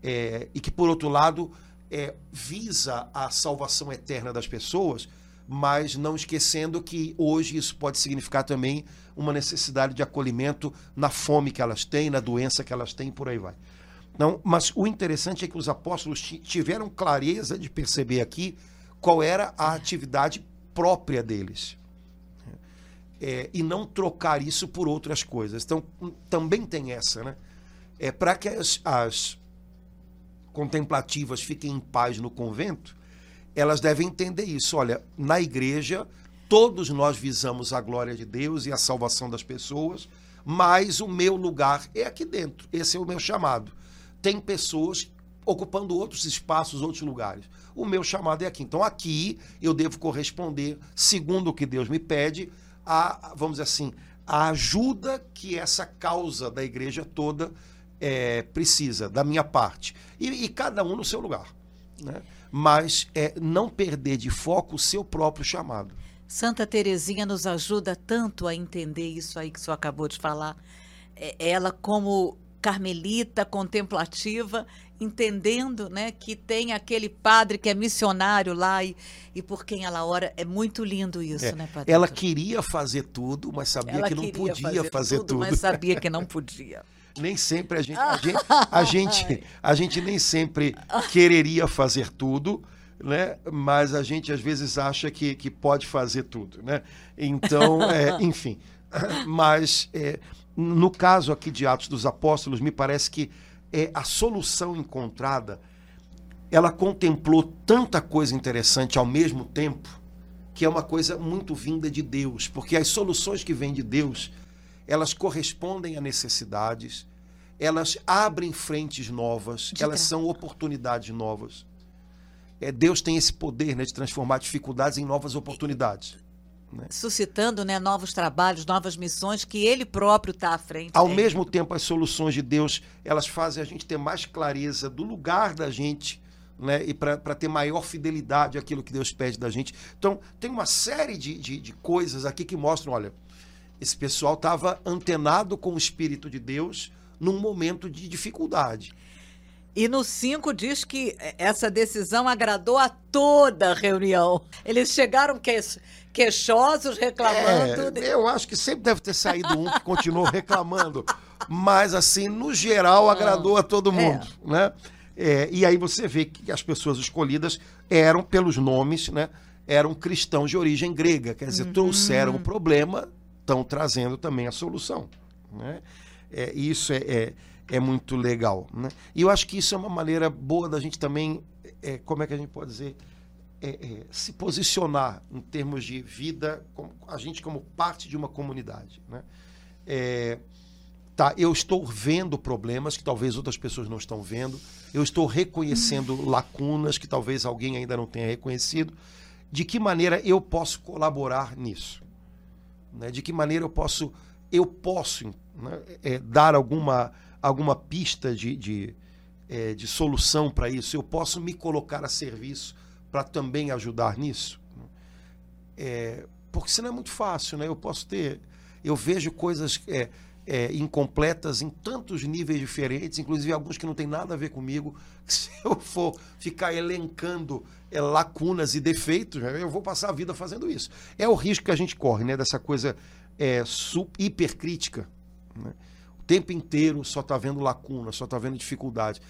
É, e que, por outro lado, é, visa a salvação eterna das pessoas, mas não esquecendo que hoje isso pode significar também uma necessidade de acolhimento na fome que elas têm, na doença que elas têm, por aí vai. Não, mas o interessante é que os apóstolos tiveram clareza de perceber aqui qual era a atividade própria deles é, e não trocar isso por outras coisas. Então, hum, também tem essa, né? É, Para que as, as contemplativas fiquem em paz no convento, elas devem entender isso. Olha, na igreja, todos nós visamos a glória de Deus e a salvação das pessoas, mas o meu lugar é aqui dentro. Esse é o meu chamado. Tem pessoas ocupando outros espaços, outros lugares. O meu chamado é aqui. Então, aqui eu devo corresponder, segundo o que Deus me pede, a, vamos dizer assim, a ajuda que essa causa da igreja toda é, precisa, da minha parte. E, e, cada um no seu lugar. Né? Mas é, não perder de foco o seu próprio chamado. Santa Terezinha nos ajuda tanto a entender isso aí que o senhor acabou de falar. É, ela, como carmelita contemplativa, entendendo né, que tem aquele padre que é missionário lá e, e por quem ela ora. É muito lindo isso, é, né, padre? Ela queria fazer tudo, mas sabia ela que não podia fazer, fazer tudo, tudo. Mas sabia que não (laughs) podia. nem sempre a gente, a gente, a (laughs) gente, a gente nem sempre quereria fazer tudo, né? Mas a gente às vezes acha que, que pode fazer tudo, né? Então, é, (laughs) enfim. Mas é, no caso aqui de Atos dos Apóstolos, me parece que é a solução encontrada, ela contemplou tanta coisa interessante ao mesmo tempo, que é uma coisa muito vinda de Deus, porque as soluções que vêm de Deus, elas correspondem a necessidades, elas abrem frentes novas, de elas são oportunidades novas. É, Deus tem esse poder né, de transformar dificuldades em novas oportunidades. Né? Suscitando né, novos trabalhos, novas missões que ele próprio está à frente. Ao mesmo tempo, as soluções de Deus elas fazem a gente ter mais clareza do lugar da gente né, e para ter maior fidelidade àquilo que Deus pede da gente. Então, tem uma série de, de, de coisas aqui que mostram: olha, esse pessoal estava antenado com o Espírito de Deus num momento de dificuldade. E no 5 diz que essa decisão agradou a toda a reunião. Eles chegaram que, queixosos, reclamando. É, eu acho que sempre deve ter saído um que continuou reclamando. Mas, assim, no geral, agradou a todo mundo. É. Né? É, e aí você vê que as pessoas escolhidas eram pelos nomes, né? eram cristãos de origem grega, quer dizer, uhum. trouxeram o problema, estão trazendo também a solução. Né? É, isso é, é, muito legal. Né? E eu acho que isso é uma maneira boa da gente também, é, como é que a gente pode dizer, é, é, se posicionar em termos de vida, como, a gente como parte de uma comunidade. Né? É, tá, eu estou vendo problemas que talvez outras pessoas não estão vendo, eu estou reconhecendo (laughs) lacunas que talvez alguém ainda não tenha reconhecido. De que maneira eu posso colaborar nisso? Né? De que maneira eu posso eu posso né, é, dar alguma, alguma pista de, de, é, de solução para isso? Eu posso me colocar a serviço para também ajudar nisso? É, porque senão é muito fácil, né? Eu posso ter. Eu vejo coisas é, é, incompletas em tantos níveis diferentes, inclusive alguns que não tem nada a ver comigo. (laughs) Se eu for ficar elencando é, lacunas e defeitos, né, eu vou passar a vida fazendo isso. É o risco que a gente corre, né? Dessa coisa é, hipercrítica. Né? Tempo inteiro só está vendo lacuna, só está vendo dificuldade.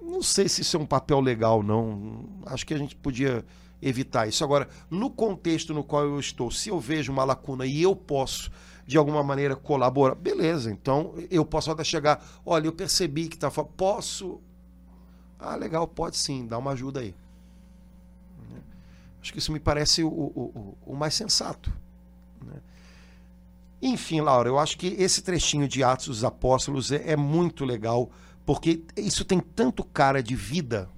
Não sei se isso é um papel legal, não. Acho que a gente podia evitar isso. Agora, no contexto no qual eu estou, se eu vejo uma lacuna e eu posso, de alguma maneira, colaborar, beleza. Então, eu posso até chegar, olha, eu percebi que está... Posso... Ah, legal, pode sim, dá uma ajuda aí. Acho que isso me parece o, o, o, o mais sensato. Né? Enfim, Laura, eu acho que esse trechinho de Atos dos Apóstolos é, é muito legal porque isso tem tanto cara de vida,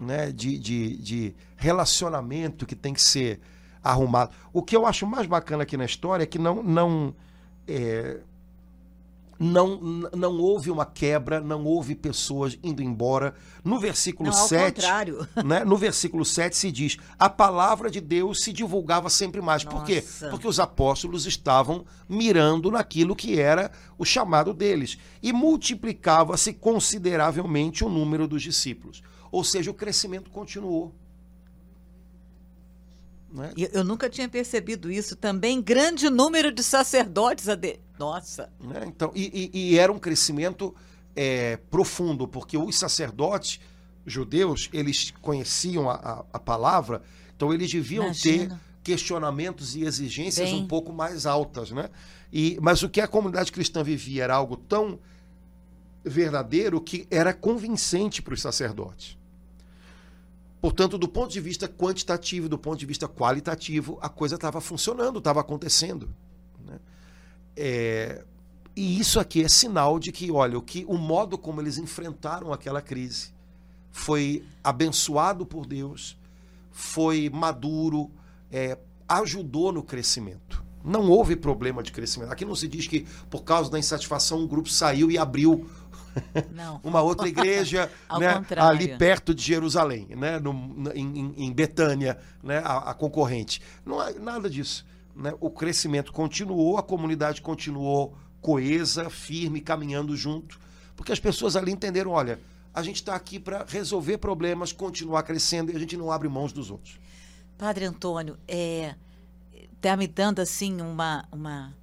né? de, de, de relacionamento que tem que ser arrumado. O que eu acho mais bacana aqui na história é que não, não é, não, não houve uma quebra, não houve pessoas indo embora. No versículo não, 7, contrário. (laughs) Né, no versículo 7 se diz: "A palavra de Deus se divulgava sempre mais". Nossa. Por quê? Porque os apóstolos estavam mirando naquilo que era o chamado deles e multiplicava-se consideravelmente o número dos discípulos. Ou seja, o crescimento continuou. Né? Eu nunca tinha percebido isso. Também grande número de sacerdotes. De... Nossa! Né? Então, e, e, e, era um crescimento é, profundo, porque os sacerdotes judeus, eles conheciam a, a, a palavra, então eles deviam Imagina. ter questionamentos e exigências Bem... um pouco mais altas. Né? E, mas o que a comunidade cristã vivia era algo tão verdadeiro que era convincente para os sacerdotes. Portanto, do ponto de vista quantitativo, do ponto de vista qualitativo, a coisa estava funcionando, estava acontecendo. Né? É, e isso aqui é sinal de que, olha, o, que, o modo como eles enfrentaram aquela crise foi abençoado por Deus, foi maduro, é, ajudou no crescimento. Não houve problema de crescimento. Aqui não se diz que, por causa da insatisfação, um grupo saiu e abriu não. uma outra igreja (laughs) né, ali perto de Jerusalém, né, no, em, em Betânia, né, a, a, concorrente. Não há nada disso. Né? O crescimento continuou, a comunidade continuou coesa, firme, caminhando junto, porque as pessoas ali entenderam: olha, a gente está aqui para resolver problemas, continuar crescendo e a gente não abre mãos dos outros. Padre Antônio, é, tá me dando assim uma, uma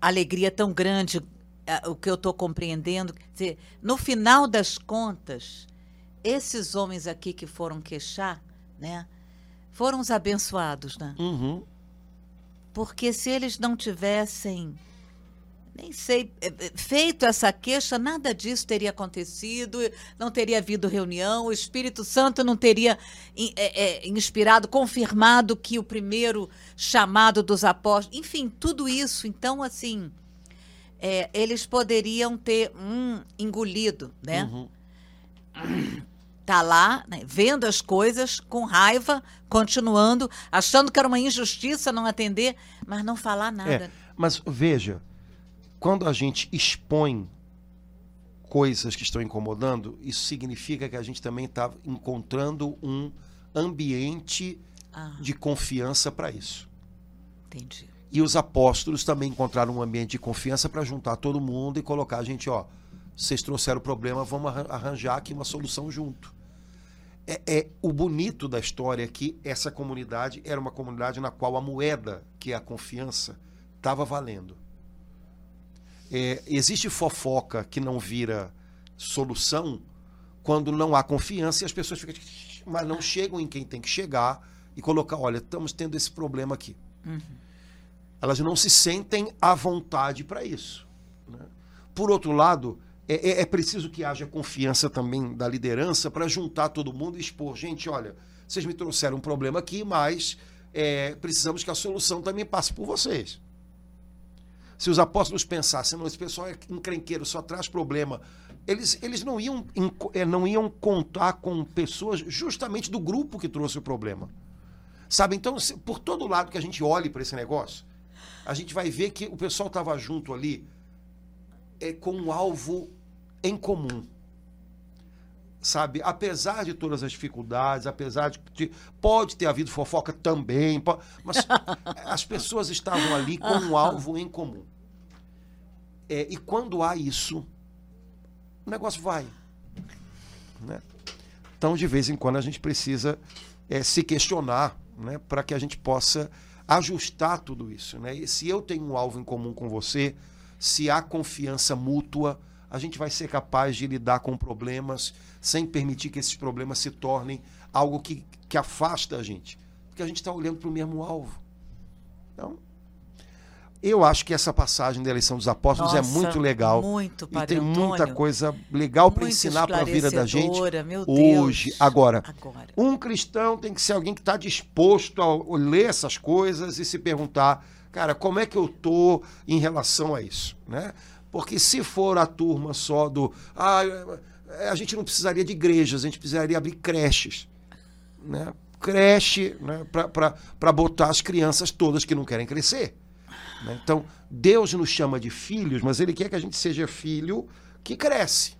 alegria tão grande o que eu estou compreendendo. Dizer, no final das contas, esses homens aqui que foram queixar, né, foram os abençoados, né? Uhum. Porque se eles não tivessem, nem sei, é, é, feito essa queixa, nada disso teria acontecido, não teria havido reunião, o Espírito Santo não teria é, é, inspirado, confirmado que o primeiro chamado dos apóstolos, enfim, tudo isso. Então, assim é, eles poderiam ter um engolido, né? Uhum. Tá lá, né, vendo as coisas com raiva, continuando, achando que era uma injustiça não atender, mas não falar nada. É, mas veja, quando a gente expõe coisas que estão incomodando, isso significa que a gente também está encontrando um ambiente ah. de confiança para isso. Entendi. E os apóstolos também encontraram um ambiente de confiança para juntar todo mundo e colocar a gente, ó, vocês trouxeram o problema, vamos arranjar aqui uma solução junto. É, é, o bonito da história é que essa comunidade era uma comunidade na qual a moeda, que é a confiança, estava valendo. É, existe fofoca que não vira solução quando não há confiança e as pessoas ficam mas não chegam em quem tem que chegar e colocar, olha, estamos tendo esse problema aqui. Uhum. Elas não se sentem à vontade para isso. Né? Por outro lado, é, é, é, preciso que haja confiança também da liderança para juntar todo mundo e expor, gente, olha, vocês me trouxeram um problema aqui, mas é, precisamos que a solução também passe por vocês. Se os apóstolos pensassem, não, esse pessoal é encrenqueiro, só traz problema, eles, eles não, iam, é, não iam contar com pessoas justamente do grupo que trouxe o problema. Sabe? Então, por todo lado que a gente olhe para esse negócio, a gente vai ver que o pessoal estava junto ali é, com um alvo em comum. Sabe? Apesar de todas as dificuldades, apesar de. de pode ter havido fofoca também, mas (laughs) as pessoas estavam ali com um alvo em comum. É, e quando há isso, o negócio vai. Né? Então, de vez em quando, a gente precisa é, se questionar né, para que a gente possa ajustar tudo isso. Né? E se eu tenho um alvo em comum com você, se há confiança mútua, a gente vai ser capaz de lidar com problemas sem permitir que esses problemas se tornem algo que, que afasta a gente. Porque a gente está olhando para o mesmo alvo. Então, eu acho que essa passagem da eleição dos apóstolos é Nossa, é muito legal. Muito, E tem Antônio, muita coisa legal para ensinar para a vida da gente hoje. Agora, Agora, um cristão tem que ser alguém que está disposto a ler essas coisas e se perguntar, cara, como é que eu tô em relação a isso, né? Porque se for a turma só do. Ah, a gente não precisaria de igrejas, a gente precisaria abrir creches. Né? Creche né? para botar as crianças todas que não querem crescer. Né? Então, Deus nos chama de filhos, mas Ele quer que a gente seja filho que cresce.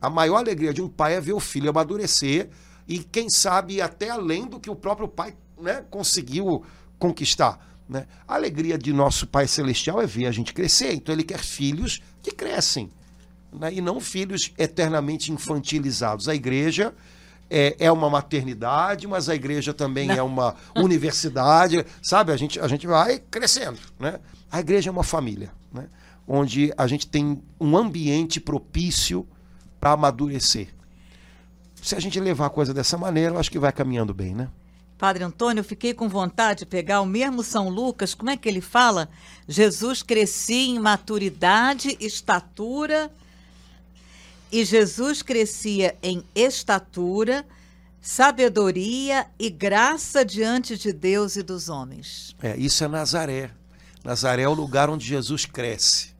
A maior alegria de um pai é ver o filho amadurecer e, quem sabe, até além do que o próprio pai né, conseguiu conquistar. Né? A alegria de nosso Pai Celestial é ver a gente crescer. Então, Ele quer filhos que crescem né? e não filhos eternamente infantilizados. A igreja é, é uma maternidade, mas a igreja também Não. é uma universidade, sabe? A gente, a gente vai crescendo, né? A igreja é uma família, né? Onde a gente tem um ambiente propício para amadurecer. Se a gente levar a coisa dessa maneira, eu acho que vai caminhando bem, né? Padre Antônio, eu fiquei com vontade de pegar o mesmo São Lucas, como é que ele fala? Jesus crescia em maturidade, estatura e Jesus crescia em estatura, sabedoria e graça diante de Deus e dos homens. É, isso é Nazaré. Nazaré é o lugar onde Jesus cresce.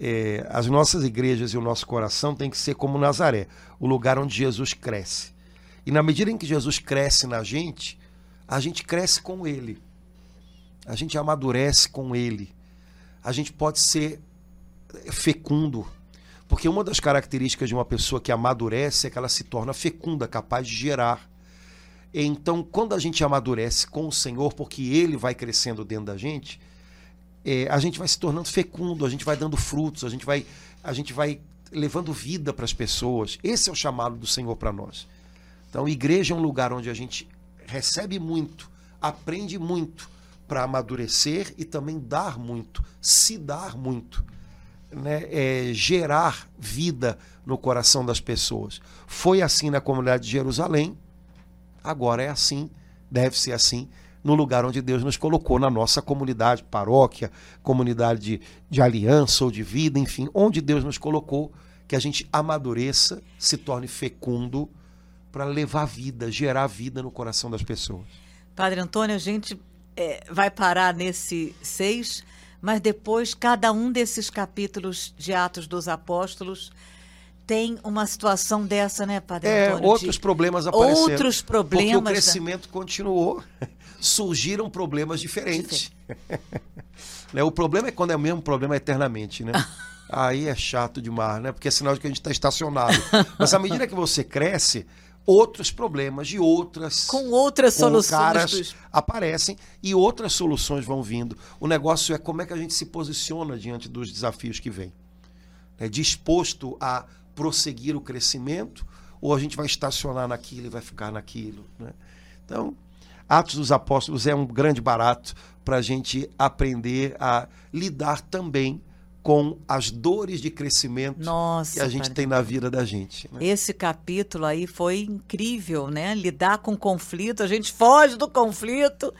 É, as nossas igrejas e o nosso coração tem que ser como Nazaré, o lugar onde Jesus cresce. E na medida em que Jesus cresce na gente, a gente cresce com Ele. A gente amadurece com Ele. A gente pode ser fecundo porque uma das características de uma pessoa que amadurece é que ela se torna fecunda, capaz de gerar. Então, quando a gente amadurece com o Senhor, porque Ele vai crescendo dentro da gente, é, a gente vai se tornando fecundo, a gente vai dando frutos, a gente vai, a gente vai levando vida para as pessoas. Esse é o chamado do Senhor para nós. Então, igreja é um lugar onde a gente recebe muito, aprende muito para amadurecer e também dar muito, se dar muito né, é, gerar vida no coração das pessoas. Foi assim na comunidade de Jerusalém, agora é assim, deve ser assim no lugar onde Deus nos colocou, na nossa comunidade, paróquia, comunidade de, de aliança ou de vida, enfim, onde Deus nos colocou, que a gente amadureça, se torne fecundo para levar vida, gerar vida no coração das pessoas. Padre Antônio, a gente é, vai parar nesse seis mas depois cada um desses capítulos de Atos dos Apóstolos tem uma situação dessa, né, Padre é, Antônio? Outros de... problemas apareceram. Outros problemas. Porque o crescimento da... continuou. (laughs) Surgiram problemas diferentes. (laughs) né? O problema é quando é o mesmo problema eternamente, né? (laughs) Aí é chato demais, né? Porque é sinal de que a gente está estacionado. Mas à medida que você cresce, outros problemas de outras com outras com soluções caras dos... aparecem e outras soluções vão vindo. O negócio é como é que a gente se posiciona diante dos desafios que vêm. É disposto a prosseguir o crescimento ou a gente vai estacionar naquilo e vai ficar naquilo. Né? Então, Atos dos Apóstolos é um grande barato para a gente aprender a lidar também com as dores de crescimento Nossa, que a gente tem na vida da gente. Né? Esse capítulo aí foi incrível, né? Lidar com conflito, a gente foge do conflito,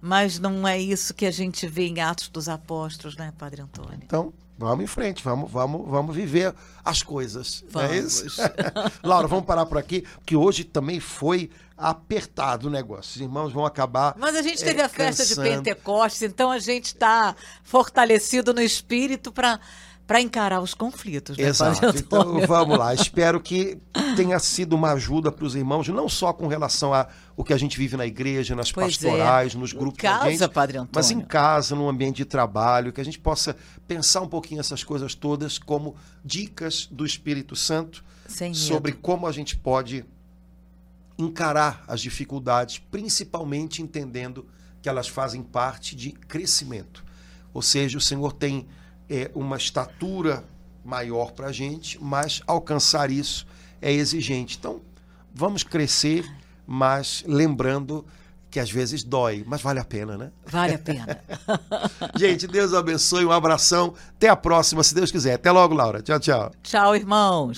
mas não é isso que a gente vê em Atos dos Apóstolos, né, Padre Antônio? Então, vamos em frente, vamos, vamos, vamos viver as coisas. Vamos. É isso? (laughs) Laura, vamos parar por aqui, porque hoje também foi apertado o negócio. Os irmãos vão acabar. Mas a gente teve é, a festa cansando. de Pentecostes, então a gente está fortalecido no espírito para para encarar os conflitos. Né, Exato. Então (laughs) vamos lá. Espero que tenha sido uma ajuda para os irmãos, não só com relação a o que a gente vive na igreja, nas pois é. pastorais, é. nos grupos em casa, gente, Padre Antônio. mas em casa, no ambiente de trabalho, que a gente possa pensar um pouquinho essas coisas todas como dicas do Espírito Santo sobre como a gente pode encarar as dificuldades, principalmente entendendo que elas fazem parte de crescimento. Ou seja, o Senhor tem é, uma estatura maior para a gente, mas alcançar isso é exigente. Então, vamos crescer, mas lembrando que às vezes dói, mas vale a pena, né? Vale a pena. (laughs) gente, Deus abençoe, um abração. Até a próxima, se Deus quiser. Até logo, Laura. Tchau, tchau. Tchau, irmãos.